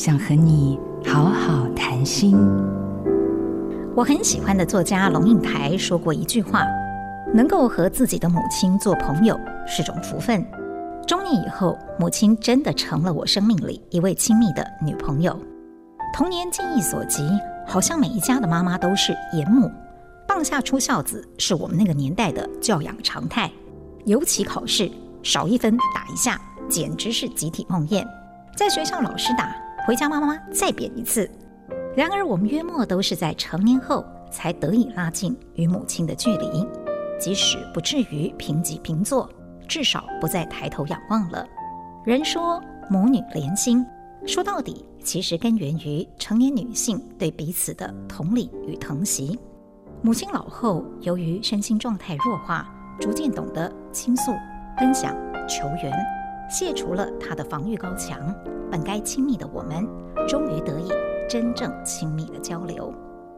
想和你好好谈心。我很喜欢的作家龙应台说过一句话：“能够和自己的母亲做朋友是种福分。”中年以后，母亲真的成了我生命里一位亲密的女朋友。童年记忆所及，好像每一家的妈妈都是严母，棒下出孝子是我们那个年代的教养常态。尤其考试少一分打一下，简直是集体梦魇。在学校老师打，回家妈妈再扁一次。然而我们约莫都是在成年后才得以拉近与母亲的距离，即使不至于平级平坐，至少不再抬头仰望了。人说母女连心，说到底。其实根源于成年女性对彼此的同理与疼惜。母亲老后，由于身心状态弱化，逐渐懂得倾诉、分享、求援，卸除了她的防御高墙。本该亲密的我们，终于得以真正亲密的交流。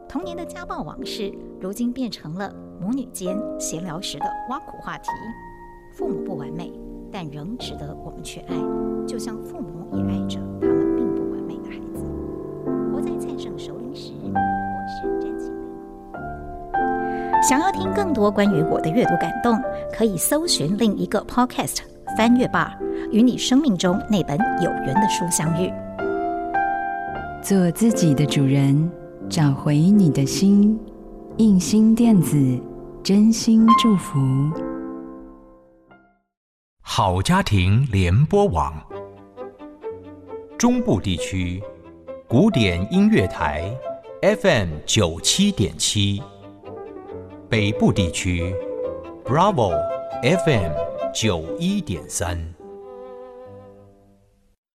童年的家暴往事，如今变成了母女间闲聊时的挖苦话题。父母不完美，但仍值得我们去爱，就像父母也爱着他们。熟龄时，我是詹青想要听更多关于我的阅读感动，可以搜寻另一个 Podcast《翻阅吧》，与你生命中那本有缘的书相遇。做自己的主人，找回你的心。印心电子，真心祝福。好家庭联播网，中部地区。古典音乐台，FM 九七点七；北部地区，Bravo FM 九一点三。